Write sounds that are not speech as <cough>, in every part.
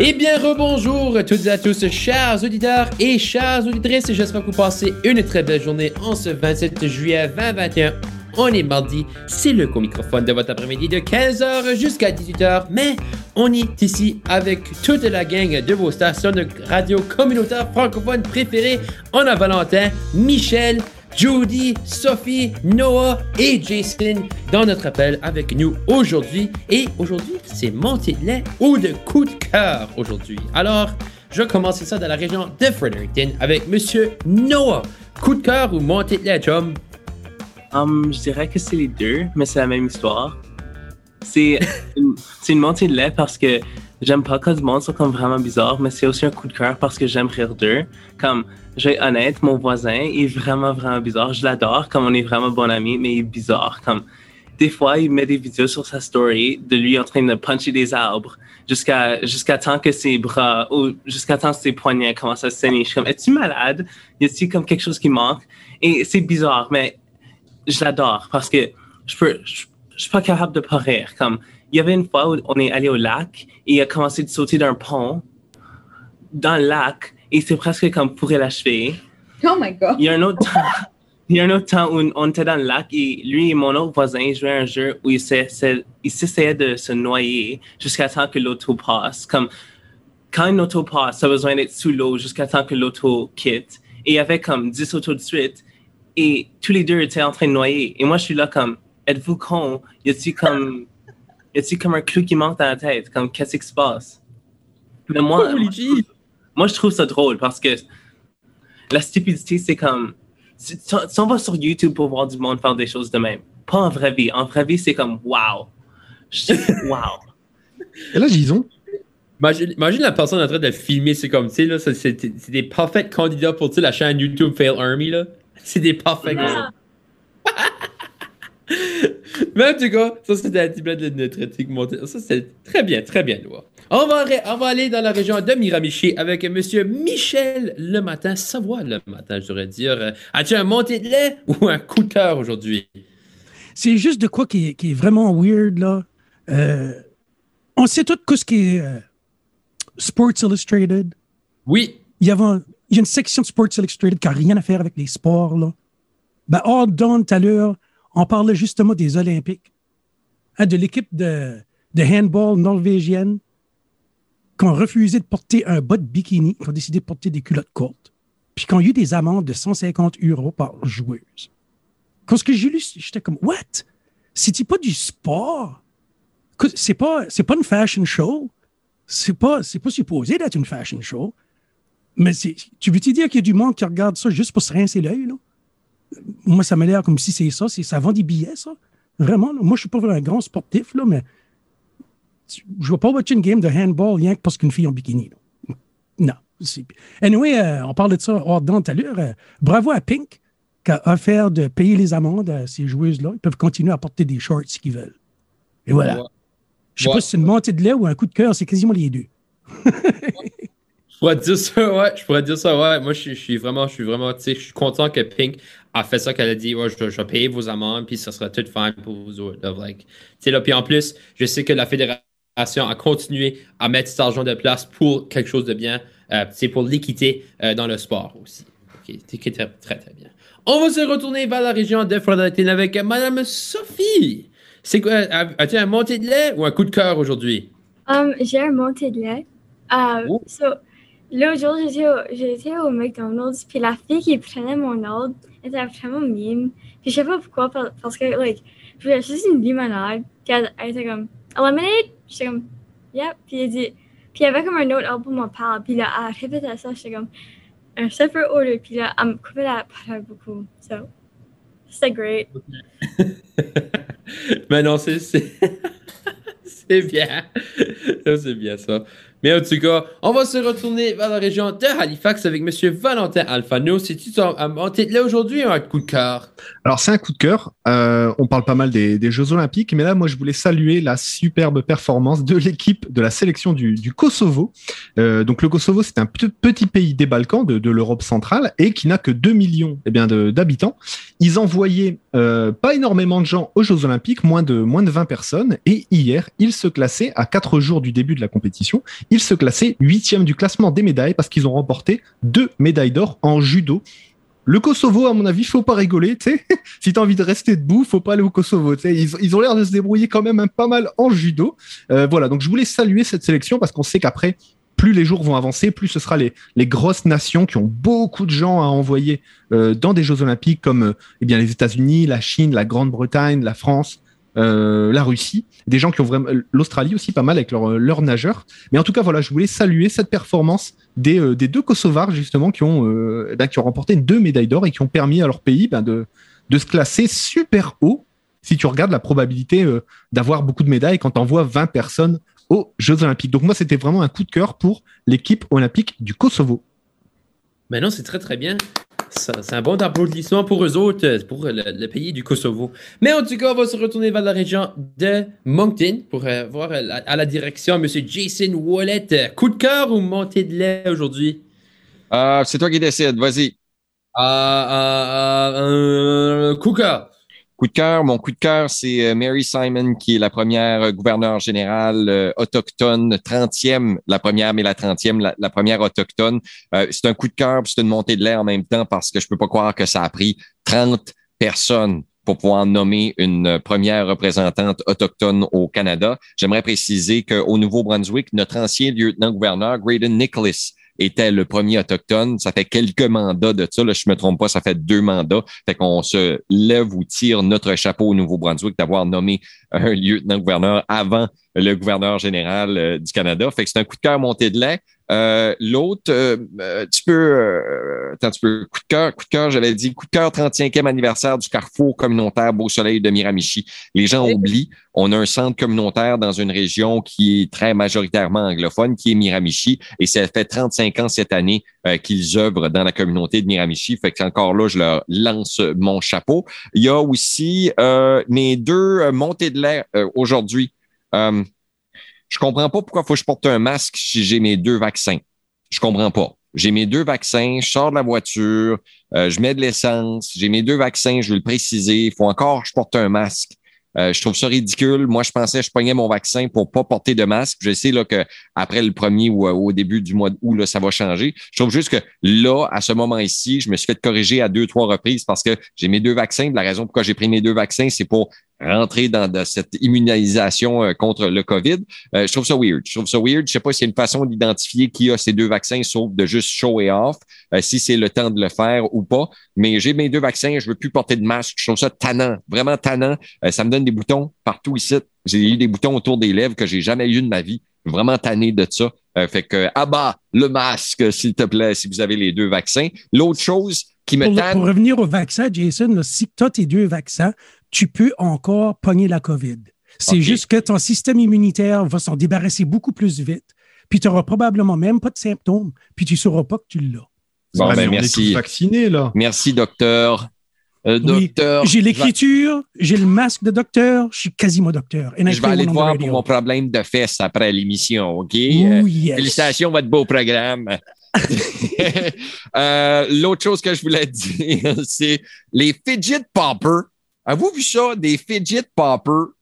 Eh bien, rebonjour à toutes et à tous, chers auditeurs et chères auditrices. J'espère que vous passez une très belle journée en ce 27 juillet 2021. On est mardi, c'est le co-microphone de votre après-midi de 15h jusqu'à 18h, mais on est ici avec toute la gang de vos stations de radio communautaire francophone préférées. On a Valentin, Michel, Judy, Sophie, Noah et Jason dans notre appel avec nous aujourd'hui. Et aujourd'hui, c'est montée de lait ou de coup de cœur aujourd'hui. Alors, je vais commencer ça dans la région de Fredericton avec Monsieur Noah. Coup de cœur ou montée de lait, chum? Um, je dirais que c'est les deux, mais c'est la même histoire. C'est une, c'est une montée de lait parce que j'aime pas quand le monde sont comme vraiment bizarre, mais c'est aussi un coup de cœur parce que j'aime rire d'eux. Comme, je vais être honnête, mon voisin est vraiment, vraiment bizarre. Je l'adore, comme on est vraiment bon amis, mais il est bizarre. Comme, des fois, il met des vidéos sur sa story de lui en train de puncher des arbres jusqu'à jusqu'à temps que ses bras ou jusqu'à temps que ses poignets commencent à saigner. Je suis comme, es-tu malade? Y a-t-il comme quelque chose qui manque? Et c'est bizarre, mais je l'adore parce que je peux, je suis pas capable de pas rire. Comme, il y avait une fois où on est allé au lac et il a commencé de sauter d'un pont dans le lac et c'est presque comme pourrait l'achever. Oh my god. Il y a un autre temps, il y a un autre temps où on était dans le lac et lui et mon autre voisin jouaient à un jeu où il s'essayait il s'essayait de se noyer jusqu'à temps que l'auto passe. Comme, quand une auto passe, ça a besoin d'être sous l'eau jusqu'à temps que l'auto quitte. Et il y avait comme 10 autos de suite et tous les deux étaient en train de noyer. Et moi, je suis là comme, êtes-vous con? Y a-t-il comme, y a-t-il comme un clou qui manque dans la tête? Comme, qu'est-ce qui se passe? Mais moi, moi, je trouve- moi, je trouve ça drôle parce que la stupidité, c'est comme, si si on va sur YouTube pour voir du monde faire des choses de même, pas en vraie vie. En vraie vie, c'est comme, wow. Je- wow. <laughs> Et là, Gison, Imagine, imagine la personne en train de filmer, c'est comme, tu sais, c'est des parfaits candidats pour, tu sais, la chaîne YouTube Fail Army, là. C'est des parfaits Ah. Mais en tout cas, ça c'était un petit peu de notre éthique montée. Ça c'est très bien, très bien, Noah. On va, on va aller dans la région de Miramichi avec Monsieur Michel le matin, Savoie le matin, je devrais dire. As-tu un montée de lait ou un coup de cœur aujourd'hui? C'est juste de quoi qui est, qui est vraiment weird, là. Euh, on sait tout ce qui est euh, Sports Illustrated. Oui. Il y, avait un- il y a une section de Sports Illustrated qui n'a rien à faire avec les sports, là. Ben, hors d'onde, tout à l'heure, on parlait justement des Olympiques. Hein, de l'équipe de, handball norvégienne qui ont refusé de porter un bas de bikini, qui ont décidé de porter des culottes courtes, puis qui ont eu des amendes de 150 euros par joueuse. Quand ce que j'ai lu, j'étais comme, what? C'est-tu pas du sport? C'est pas, c'est pas une fashion show. C'est pas, c'est pas supposé d'être une fashion show. Mais c'est, tu veux-tu dire qu'il y a du monde qui regarde ça juste pour se rincer l'œil, là? Moi, ça m'a l'air comme si c'est ça. C'est, ça vend des billets, ça. Vraiment. là. Moi, je suis pas un grand sportif, là, mais je vais pas watcher une game de handball rien que parce qu'une fille en bikini. là. Non. Anyway, euh, on parlait de ça hors l'heure. Euh, bravo à Pink qui a offert de payer les amendes à ces joueuses-là. Ils peuvent continuer à porter des shorts s'ils veulent. Et voilà. Ouais. Je sais Ouais. pas si c'est une montée de lait ou un coup de cœur, c'est quasiment les deux. <laughs> Je pourrais dire ça, ouais. Je pourrais dire ça, ouais. Moi, je, je suis vraiment, je suis vraiment, tu sais, je suis content que Pink a fait ça, qu'elle a dit, ouais, je, je vais payer vos amendes, puis ça sera tout fine pour vous autres. là, like. Là, puis en plus, je sais que la fédération a continué à mettre cet argent de place pour quelque chose de bien, euh, tu sais, pour l'équité euh, dans le sport aussi. Ok, c'est qui très, très, très bien. On va se retourner vers la région de Fredericton avec Madame Sophie. C'est quoi, as-tu un montée de lait ou un coup de cœur aujourd'hui? Um, j'ai un montée de lait. Uh, Oh. so, l'autre jour, j'étais au, j'étais au McDonald's, puis la fille qui prenait mon ordre était vraiment mime. Puis je sais pas pourquoi, par- parce que, like, je voulais juste une limonade. Puis elle, elle était comme, a lemonade? J'étais comme, yep. Puis elle dit, puis il avait comme un autre pour mon père. Puis là, elle répétait ça, j'étais comme, un separate order. Puis là, elle me coupait la parole beaucoup. So, c'était great. <laughs> Mais non, c'est. C'est <laughs> bien. <laughs> C'est bien ça. Mais en tout cas, on va se retourner vers la région de Halifax avec M. Valentin Alfano. C'est-tu un montée de lait aujourd'hui ou un coup de cœur? Alors c'est un coup de cœur. Euh, on parle pas mal des, Jeux Olympiques, mais là moi je voulais saluer la superbe performance de l'équipe de la sélection du, Kosovo. Euh, donc le Kosovo c'est un petit, pays des Balkans, de, l'Europe centrale, et qui n'a que 2 millions eh d'habitants. Ils envoyaient euh, pas énormément de gens aux Jeux Olympiques, moins de moins de 20 personnes, et hier ils se classaient à 4 jours du début de la compétition, ils se classaient huitième du classement des médailles parce qu'ils ont remporté deux médailles d'or en judo. Le Kosovo, à mon avis, faut pas rigoler, tu sais. <laughs> si t'as envie de rester debout, faut pas aller au Kosovo. Ils, ont l'air de se débrouiller quand même un pas mal en judo. Euh, voilà, donc je voulais saluer cette sélection parce qu'on sait qu'après, plus les jours vont avancer, plus ce sera les, grosses nations qui ont beaucoup de gens à envoyer euh, dans des Jeux Olympiques comme euh, eh les États-Unis, la Chine, la Grande-Bretagne, la France, euh, la Russie, des gens qui ont vraiment l'Australie aussi pas mal avec leurs leur nageurs. Mais en tout cas, voilà, je voulais saluer cette performance des, euh, deux Kosovars justement qui ont euh, ben, qui ont remporté deux médailles d'or et qui ont permis à leur pays ben, de de se classer super haut. Si tu regardes la probabilité euh, d'avoir beaucoup de médailles quand on voit 20 personnes aux Jeux Olympiques. Donc moi, c'était vraiment un coup de cœur pour l'équipe olympique du Kosovo. Maintenant, c'est très, très bien. C'est un bon applaudissement pour eux autres, euh, pour le, le pays du Kosovo. Mais en tout cas, on va se retourner vers la région de Moncton pour euh, voir à la, à la direction M. Jason Wallet. Euh, Coup de cœur ou montée de lait aujourd'hui? Euh, c'est toi qui décides. Vas-y. Ah, ah, ah, un coup de cœur. Coup de cœur, mon coup de cœur, c'est euh, Mary Simon, qui est la première euh, gouverneure générale euh, autochtone, 30e, la première, mais la 30e, la, première autochtone. C'est un coup de cœur, c'est une montée de l'air en même temps, parce que je peux pas croire que ça a pris 30 personnes pour pouvoir nommer une première représentante autochtone au Canada. J'aimerais préciser qu'au Nouveau-Brunswick, notre ancien lieutenant-gouverneur, Graydon Nicholas, était le premier autochtone. Ça fait quelques mandats de ça. Là, je me trompe pas, ça fait deux mandats. Fait qu'on se lève ou tire notre chapeau au Nouveau-Brunswick d'avoir nommé un lieutenant-gouverneur avant le gouverneur général euh, du Canada. Fait que c'est un coup de cœur monté de lait. Euh, L'autre, euh, euh, tu peux, euh, attends, tu peux, coup de cœur, coup de cœur, j'avais dit, coup de cœur, 35e anniversaire du Carrefour communautaire Beau Soleil de Miramichi. Les gens oublient, on a un centre communautaire dans une région qui est très majoritairement anglophone, qui est Miramichi, et ça fait 35 ans cette année euh, qu'ils œuvrent dans la communauté de Miramichi. Fait que encore là, je leur lance mon chapeau. Il y a aussi euh, mes deux montées de euh, aujourd'hui. Je comprends pas pourquoi faut que je porte un masque si j'ai mes deux vaccins. Je comprends pas. J'ai mes deux vaccins, je sors de la voiture, euh, je mets de l'essence, j'ai mes deux vaccins, je veux le préciser. Il faut encore que je porte un masque. Euh, je trouve ça ridicule. Moi, je pensais que je pognais mon vaccin pour pas porter de masque. Je sais là, que après le premier ou euh, au début du mois d'août, ça va changer. Je trouve juste que là, à ce moment ici, je me suis fait corriger à deux, trois reprises parce que j'ai mes deux vaccins. La raison pourquoi j'ai pris mes deux vaccins, c'est pour rentrer dans cette immunisation euh, contre le COVID. Euh, je trouve ça weird. Je trouve ça weird. Je sais pas s'il y a une façon d'identifier qui a ces deux vaccins, sauf de juste show et off, euh, si c'est le temps de le faire ou pas. Mais j'ai mes deux vaccins, je veux plus porter de masque. Je trouve ça tannant, vraiment tannant. Euh, ça me donne des boutons partout ici. J'ai eu des boutons autour des lèvres que j'ai jamais eu de ma vie. Vraiment tanné de ça. Euh, fait que, ah bah, le masque, s'il te plaît, si vous avez les deux vaccins. L'autre chose qui me Pour, tanne. pour revenir au vaccin, Jason, là, si tu as tes deux vaccins, tu peux encore pogner la COVID. C'est juste que ton système immunitaire va s'en débarrasser beaucoup plus vite. Puis tu n'auras probablement même pas de symptômes. Puis tu ne sauras pas que tu l'as. Bon, ben, mais on est merci. tous vaccinés là. Merci, docteur. Euh, Oui. J'ai l'écriture, j'ai le masque de docteur, je suis quasiment docteur. And Je vais aller te voir radio. pour mon problème de fesses après l'émission, OK? Oh, Euh, yes. Félicitations, votre beau programme. <laughs> Euh, L'autre chose que je voulais <laughs> dire, c'est les fidget poppers. Avez-vous vu ça, des fidget poppers?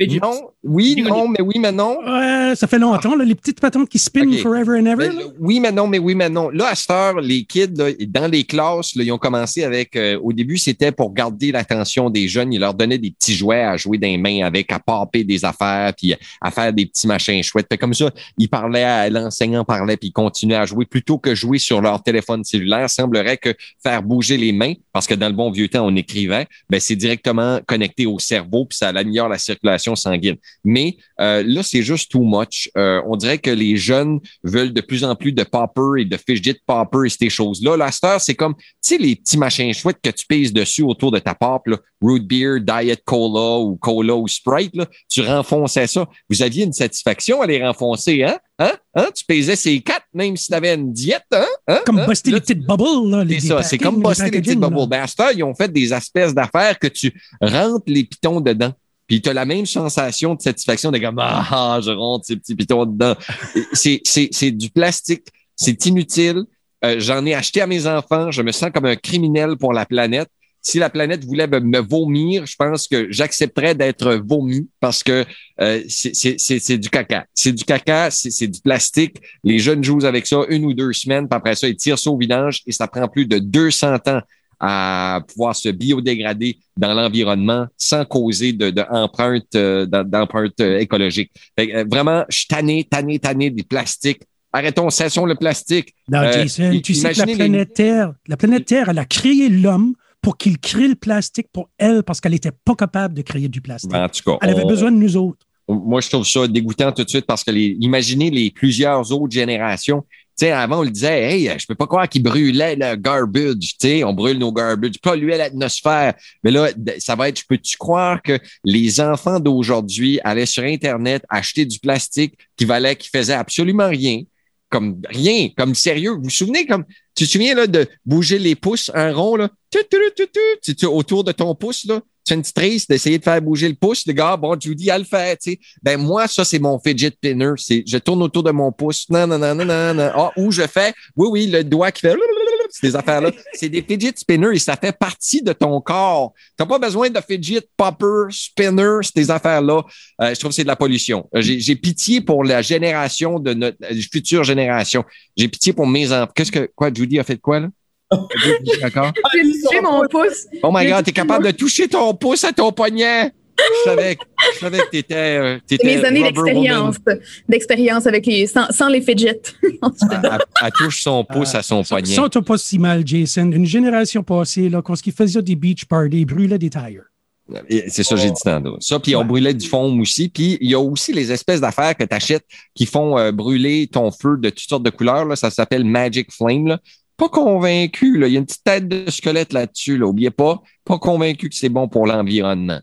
Fidget. Non, oui, non, mais oui, mais non. Ouais, ça fait longtemps, là, les petites patentes qui spin Ok. forever and ever. Mais le- oui, mais non, mais oui, mais non. Là, à cette heure, les kids, là, dans les classes, là, ils ont commencé avec, euh, au début, c'était pour garder l'attention des jeunes. Ils leur donnaient des petits jouets à jouer dans les mains avec, à paper des affaires, puis à faire des petits machins chouettes. Fait comme ça, ils parlaient, à- l'enseignant parlait, puis ils continuaient à jouer plutôt que jouer sur leur téléphone cellulaire. Semblerait que faire bouger les mains, parce que dans le bon vieux temps, on écrivait, ben, c'est directement connecté au cerveau, puis ça améliore la circulation sanguine. Mais euh, là, c'est juste too much. Euh, on dirait que les jeunes veulent de plus en plus de popper et de fidget popper et ces choses-là. Heure, c'est comme, tu sais, les petits machins chouettes que tu pèses dessus autour de ta pop, là, root beer, diet cola ou cola ou Sprite, là, tu renfonçais ça. Vous aviez une satisfaction à les renfoncer, hein? Hein? Hein? Tu pesais ces quatre, même si tu avais une diète, hein? hein? Comme hein? buster Là, les petites bubbles. Là, les c'est ça, c'est comme buster les petites packaging, là. bubble basters. Ils ont fait des espèces d'affaires que tu rentres les pitons dedans. Puis tu as la même sensation de satisfaction de comme Ah, je rentre ces petits pitons dedans. C'est, du plastique, c'est inutile. Euh, j'en ai acheté à mes enfants. Je me sens comme un criminel pour la planète. si la planète voulait me, vomir, je pense que j'accepterais d'être vomi parce que euh, c'est- du caca. C'est du caca, c'est c'est du plastique. Les jeunes jouent avec ça une ou deux semaines, puis après ça, ils tirent ça au vidange et ça prend plus de 200 ans à pouvoir se biodégrader dans l'environnement sans causer de, de empreinte, euh, euh, écologique. Fait que, euh, vraiment, je suis tanné, tanné, tanné des plastiques. Arrêtons, cessons le plastique. Non, Jason, tu sais que la les- planète Terre, la planète Terre, elle a créé l'homme pour qu'il crée le plastique pour elle parce qu'elle n'était pas capable de créer du plastique. En tout cas, Elle avait on- besoin de nous autres. moi, je trouve ça dégoûtant tout de suite parce que les, imaginez les plusieurs autres générations. Avant, on le disait, hey, je peux pas croire qu'ils brûlaient le garbage. Tu sais, on brûle nos garbage, polluait l'atmosphère. Mais là, ça va être, peux-tu croire que les enfants d'aujourd'hui allaient sur Internet acheter du plastique qui valait, qui faisait absolument rien? Comme rien, comme sérieux? Vous vous souvenez, comme, tu te souviens, là, de bouger les pouces, un rond, là, tu, tu, tu, autour de ton pouce, là? Tu fais une petite triste d'essayer de faire bouger le pouce. Le gars, bon, Judy, elle le fait, tu sais. Ben, moi, ça, c'est mon fidget spinner. C'est, je tourne autour de mon pouce. Non, non, non, non, non. Ah, ou je fais, oui, oui, le doigt qui fait, <laughs> ces affaires-là. C'est des fidget spinners et ça fait partie de ton corps. T'as pas besoin de fidget popper, spinner, ces affaires-là. Euh, je trouve que c'est de la pollution. Euh, J'ai, pitié pour la génération de notre euh, future génération. J'ai pitié pour mes enfants. Qu'est-ce que, quoi, Judy a fait de quoi, là? D'accord. J'ai touché mon pouce. Oh my God, t'es capable de toucher ton pouce à ton poignet. Je savais, que- je savais que t'étais, euh, C'est t'étais mes années d'expérience, d'expérience avec les, sans, sans les fidgets. <laughs> Elle, elle touche son pouce à son poignet. Ça, t'as pas si mal, Jason. Une génération passée, là, quand ils faisaient des beach parties, ils brûlaient des tires. C'est ça, j'ai dit tantôt. Ça, puis on brûlait du foam aussi. Puis il y a aussi les espèces d'affaires que tu achètes qui font euh, brûler ton feu de toutes sortes de couleurs. Là. Ça s'appelle Magic Flame. Là. Pas convaincu. Là. Il y a une petite tête de squelette là-dessus. Là. Oubliez pas. Pas convaincu que c'est bon pour l'environnement.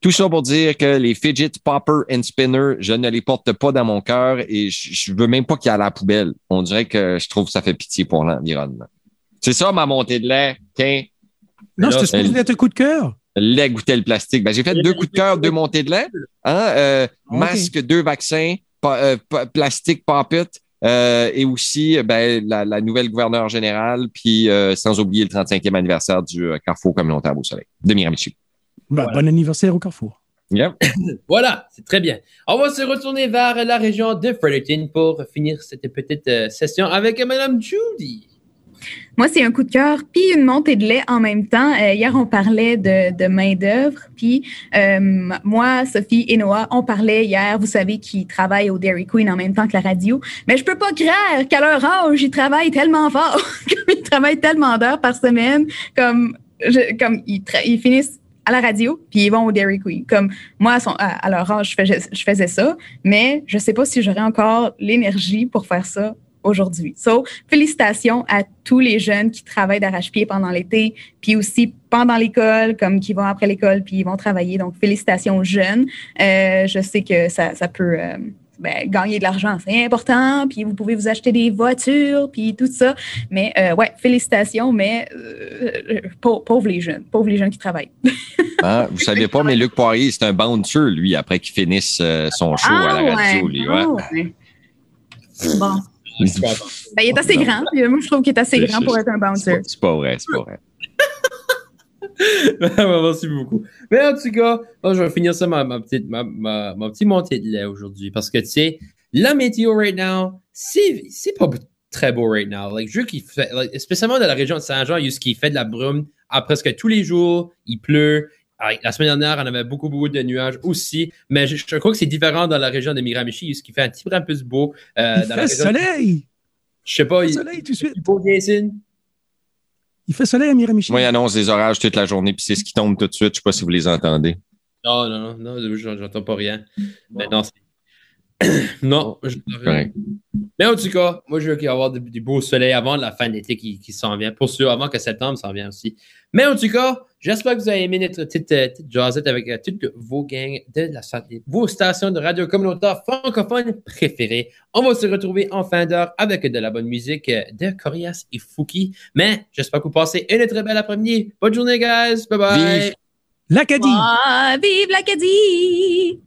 Tout ça pour dire que les fidget popper and spinner, je ne les porte pas dans mon cœur et je, je veux même pas qu'il y ait à la poubelle. On dirait que je trouve que ça fait pitié pour l'environnement. C'est ça ma montée de lait. Tiens, Non, c'était c'est- supposé être un coup de cœur. lait goûter le plastique. Ben, j'ai fait deux coups de cœur, deux montées de lait. Hein? Euh, Ok. Masque, deux vaccins, pa- euh, pa- plastique poppet. Euh, et aussi ben, la, la nouvelle gouverneure générale, puis euh, sans oublier le 35e anniversaire du euh, Carrefour communautaire au Soleil de Miramichi. Ben, Bon anniversaire au Carrefour. Yep. <coughs> Voilà, c'est très bien. On va se retourner vers la région de Fredericton pour finir cette petite euh, session avec Madame Judy. Moi, c'est un coup de cœur, puis une montée de lait en même temps. Euh, hier, on parlait de, main-d'œuvre, puis euh, moi, Sophie et Noah, on parlait hier, vous savez, qui travaillent au Dairy Queen en même temps que la radio. Mais je peux pas croire qu'à leur âge, ils travaillent tellement fort, <laughs> comme ils travaillent tellement d'heures par semaine, comme, ils, finissent à la radio, puis ils vont au Dairy Queen. Comme moi, à leur âge, je faisais, je faisais ça, mais je sais pas si j'aurais encore l'énergie pour faire ça aujourd'hui. So, félicitations à tous les jeunes qui travaillent d'arrache-pied pendant l'été, puis aussi pendant l'école, comme qui vont après l'école, puis ils vont travailler. Donc, félicitations aux jeunes. Euh, je sais que ça, ça peut euh, ben, gagner de l'argent, c'est important, puis vous pouvez vous acheter des voitures, puis tout ça. Mais euh, ouais, félicitations, mais euh, pau- pauvres les jeunes, pauvres les jeunes qui travaillent. Hein? <laughs> Vous savez pas, mais Luc Poirier, c'est un bouncer, lui, après qu'il finisse euh, son show à la radio. Lui, ouais. Ah ouais. Bon. Ben, il est assez grand. puis Moi, je trouve qu'il est assez grand pour être un bouncer. c'est pas vrai, c'est pas vrai. <laughs> Merci beaucoup. Mais en tout cas, moi, je vais finir ça, ma, ma petite, ma, ma, ma petite montée de lait aujourd'hui. Parce que, tu sais, la météo right now, c'est, pas très beau right now. Like, je veux qu'il fait, like, spécialement dans la région de Saint-Jean, il y a ce qui fait de la brume à presque tous les jours. Il pleut. La semaine dernière, on avait beaucoup, beaucoup de nuages aussi. Mais je, je crois que c'est différent dans la région de Miramichi, ce qui fait un petit peu un peu beau. Euh, il dans fait soleil. Je sais pas, Il fait il, soleil tout de suite. il beau, Jason? Il fait soleil à Miramichi. Moi, il annonce des orages toute la journée, puis c'est ce qui tombe tout de suite. Je sais pas si vous les entendez. Non, non, non, non, j'en- j'entends pas rien. Mais non, c'est. <coughs> non, je Correct. Mais en tout cas, moi, je veux qu'il y ait avoir du beau soleil avant la fin de l'été qui, qui s'en vient. Pour sûr, avant que septembre s'en vienne aussi. Mais en tout cas, j'espère que vous avez aimé notre petite, euh, petite jasette avec euh, toutes vos gangs de la vos stations de radio communautaire francophones préférées. On va se retrouver en fin d'heure avec de la bonne musique euh, de Corias et Fouki. Mais j'espère que vous passez une très belle après-midi. Bonne journée, guys. Bye bye. Vive. L'Acadie. Ah, vive l'Acadie!